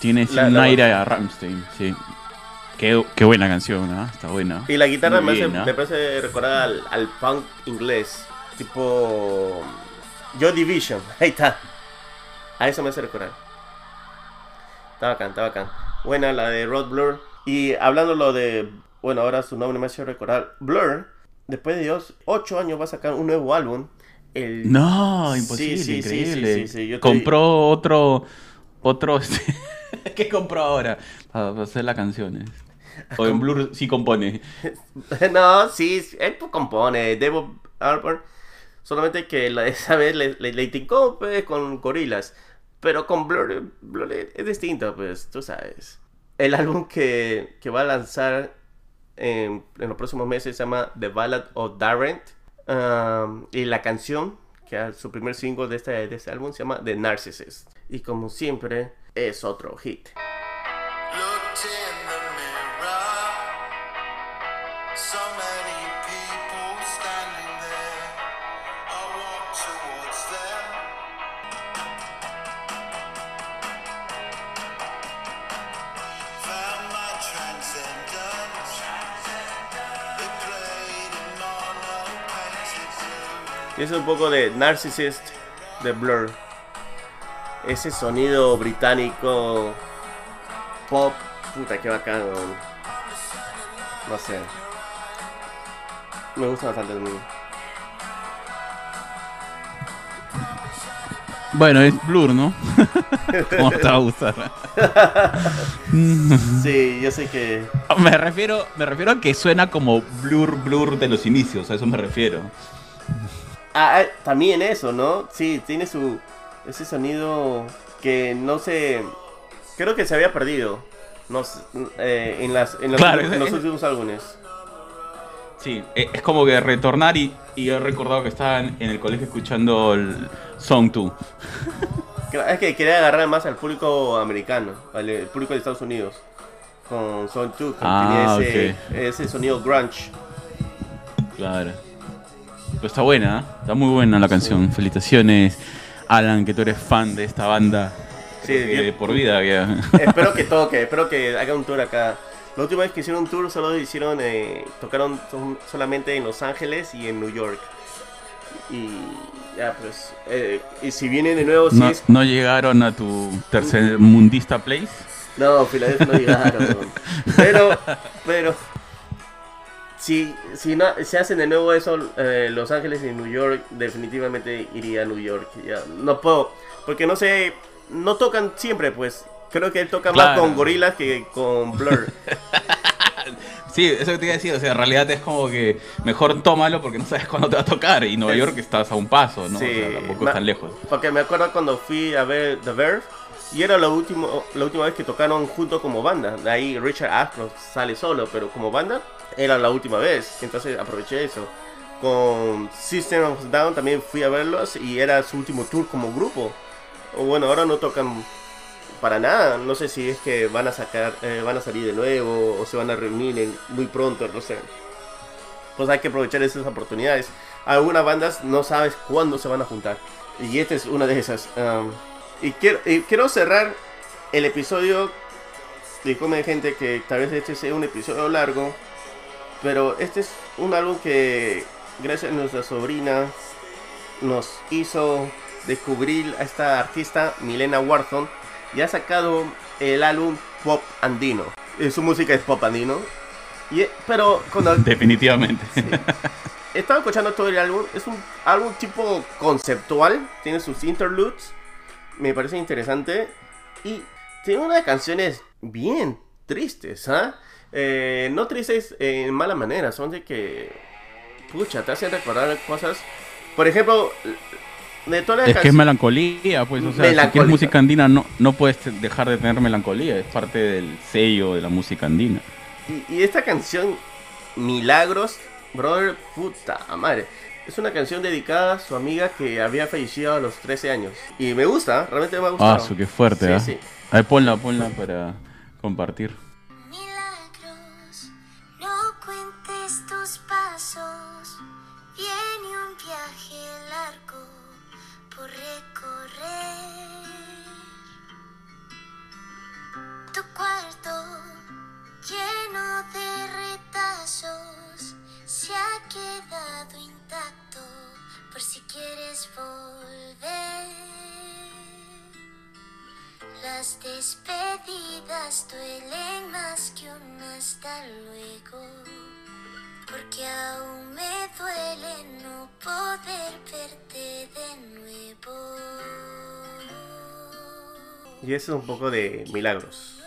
Tiene un aire a Ramstein, sí. Qué, qué buena canción, ¿no? Está buena. Y la guitarra me, hace, me, parece recordar al, al, punk inglés, tipo Joy Division. Ahí está. A eso me hace recordar. Está bacán, está bacán. Buena la de Rod Blur. Y hablando lo de, bueno, ahora su nombre me hace recordar. Blur, después de Dios, 8 años va a sacar un nuevo álbum no, imposible, increíble. Compró otro, otro, ¿qué compró ahora? Para hacer las canciones. O en Blur sí compone. no, sí, él compone. Devo Arbor. Solamente que esa vez le, le, le pues, con gorilas. Pero con Blur, Blur, es distinto, pues, tú sabes. El álbum que, que va a lanzar en, en, los próximos meses se llama The Ballad of Darrent y la canción, que es su primer single de este, de este álbum, se llama The Narcissist. Y como siempre, es otro hit. Y es un poco de Narcissist de Blur. Ese sonido británico pop, puta que bacán. No sé. Me gusta bastante el mundo. Bueno, es Blur, ¿no? ¿Cómo te va a gustar? sí, yo sé que. Me refiero, me refiero a que suena como Blur Blur de los inicios, a eso me refiero. Ah, ah, también eso, ¿no? Sí, tiene su. Ese sonido que no se. Creo que se había perdido. No, eh, en, las, en, los, últimos álbumes. Sí, e, es como que retornar y, y he recordado que estaba en, el colegio escuchando el Song 2. Es que quería agarrar más al público americano, al público de Estados Unidos. Con Song 2, que ah, tenía ese, ese sonido grunge. Claro. Pero está buena, ¿eh? está muy buena la canción. Felicitaciones, Alan, que tú eres fan de esta banda. Sí, por vida. Espero que toque, espero que haga un tour acá. La última vez que hicieron un tour solo hicieron, eh, tocaron solamente en Los Ángeles y en New York. Y ya pues, eh, y si vienen de nuevo... no, ¿No llegaron a tu tercer mundista place? No, Filadelfia no llegaron. pero, pero si, si no, se hacen de nuevo eso eh, Los Ángeles y New York, definitivamente iría a New York. Ya, no puedo, porque no sé, no tocan siempre, pues. Creo que él toca más con gorilas que con Blur. sí, eso que te iba a decir, o sea, en realidad es como que mejor tómalo porque no sabes cuándo te va a tocar. Y Nueva York estás a un paso, ¿no? Sí, tampoco es tan lejos. Porque me acuerdo cuando fui a ver The Verve. Y era lo último, la última vez que tocaron junto como banda. De ahí Richard Ashcroft sale solo, pero como banda era la última vez, entonces aproveché eso. Con System of Down también fui a verlos y era su último tour como grupo. Bueno, ahora no tocan para nada. No sé si es que van a sacar, eh, van a salir de nuevo o se van a reunir muy pronto, no sé. Pues hay que aprovechar esas oportunidades. Algunas bandas no sabes cuándo se van a juntar. Y esta es una de esas. Y, quiero, quiero cerrar el episodio. Disculpen gente que tal vez este sea un episodio largo. Pero este es un álbum que gracias a nuestra sobrina nos hizo descubrir a esta artista Milena Wharton y ha sacado el álbum Pop Andino. Eh, su música es pop andino. Y, pero cuando... Definitivamente. He estado escuchando todo el álbum. Es un álbum tipo conceptual. Tiene sus interludes. Me parece interesante. Y tiene unas canciones bien tristes, ¿ah? Eh, no tristes en mala manera. Son de que... Pucha, te hacen recordar cosas. Por ejemplo, es que es melancolía, pues, o sea, si música andina no, no puedes dejar de tener melancolía, es parte del sello de la música andina. Y, esta canción, Milagros, brother, puta madre. Es una canción dedicada a su amiga que había fallecido a los 13 años. Y me gusta, realmente me ha gustado. Ah, su qué fuerte, sí, ¿eh? sí. Ahí ponla, ponla para compartir. Y eso es un poco de milagros.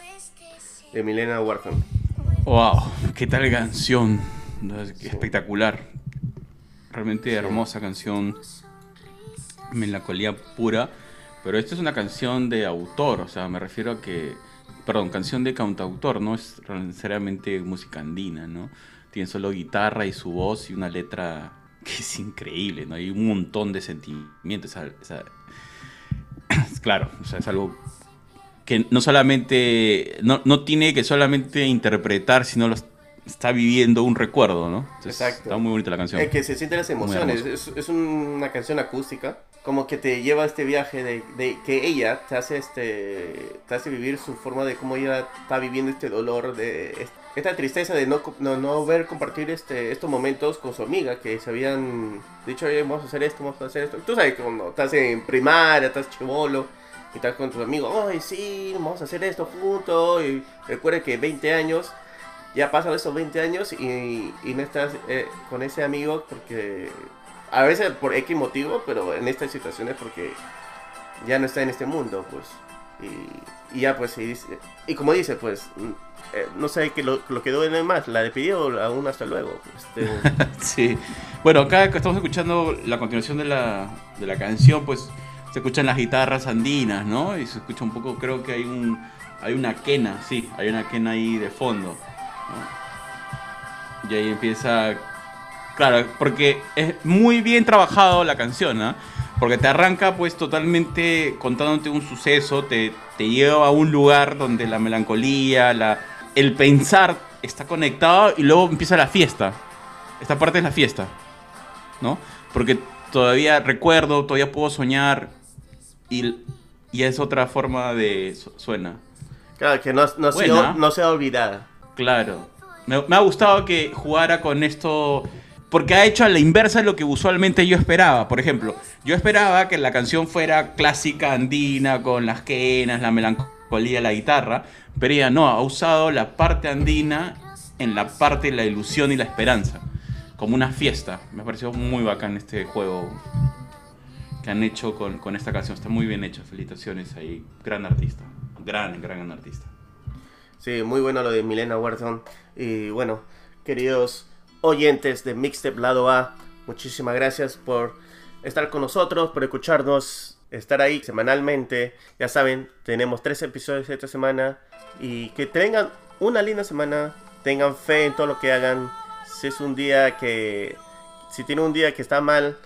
De Milena Wharton. Wow, qué tal canción. Espectacular. Realmente hermosa canción melancolía pura, pero esta es una canción de autor, o sea, me refiero a que, perdón, canción de cantautor, no es necesariamente música andina, ¿no? Tiene solo guitarra y su voz y una letra que es increíble, ¿no? Hay un montón de sentimientos, claro, o sea, es algo que no solamente, no, no tiene que solamente interpretar, sino los está viviendo un recuerdo, ¿no? Exacto. Está muy bonita la canción. Es que se sienten las emociones. Es, una canción acústica. Como que te lleva a este viaje de, de, que ella te hace este te hace vivir su forma de cómo ella está viviendo este dolor, de esta tristeza de no, no, ver compartir este, estos momentos con su amiga que se habían dicho, vamos a hacer esto, vamos a hacer esto. Tú sabes cuando estás en primaria, estás chivolo y estás con tus amigos, ay, sí, vamos a hacer esto juntos. Y recuerda que 20 años ya pasan esos 20 años y, no estás eh, con ese amigo porque a veces por X motivo, pero en estas situaciones porque ya no está en este mundo, pues. Y, ya pues, y, y, como dice, pues, mm, eh, no sé qué lo, lo que duele más, la despidió aún hasta luego. Este... sí. Bueno, acá estamos escuchando la continuación de la, de la canción, pues se escuchan las guitarras andinas, ¿no? Y se escucha un poco, creo que hay un hay una quena, sí, hay una quena ahí de fondo. Y ahí empieza. Claro, porque es muy bien trabajado la canción, ¿ah? Porque te arranca pues totalmente contándote un suceso, te, te lleva a un lugar donde la melancolía, la, el pensar está conectado y luego empieza la fiesta. Esta parte es la fiesta, ¿no? Porque todavía recuerdo, todavía puedo soñar y, y es otra forma de... suena. Claro, que no, no, sea, no sea olvidada. Claro. Me, ha gustado que jugara con esto porque ha hecho a la inversa de lo que usualmente yo esperaba. Por ejemplo, yo esperaba que la canción fuera clásica andina, con las quenas, la melancolía, la guitarra, pero ella no, ha usado la parte andina en la parte de la ilusión y la esperanza, como una fiesta. Me pareció muy bacán este juego que han hecho con, con esta canción. Está muy bien hecho, felicitaciones ahí. Gran artista, gran, gran artista. Sí, muy bueno lo de Milena Wharton. Y bueno, queridos oyentes de Mixtape Lado A, muchísimas gracias por estar con nosotros, por escucharnos, estar ahí semanalmente. Ya saben, tenemos tres episodios esta semana. Y que tengan una linda semana, tengan fe en todo lo que hagan. Si es un día que, si tiene un día que está mal,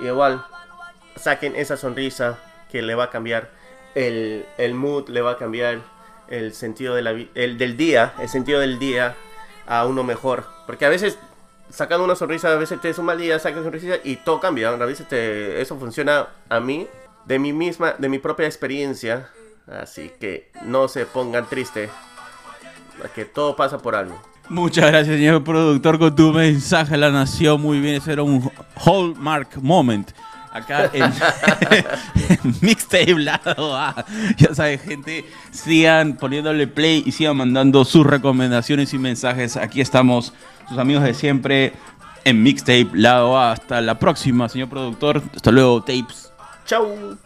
igual saquen esa sonrisa que le va a cambiar el, el mood le va a cambiar el sentido de la, el, del día, el sentido del día a uno mejor. Porque a veces sacando una sonrisa, a veces te es un mal día, sacas una sonrisa y todo cambia. A veces te, eso funciona a mí, de mi misma, de mi propia experiencia. Así que no se pongan tristes, que todo pasa por algo. Muchas gracias, señor productor, con tu mensaje a la nación. Muy bien, ese era un hallmark moment acá en, Mixtape Lado A. Ya sabes, gente, sigan poniéndole play y sigan mandando sus recomendaciones y mensajes. Aquí estamos, sus amigos de siempre, en Mixtape Lado A. Hasta la próxima, señor productor. Hasta luego, tapes. Chau.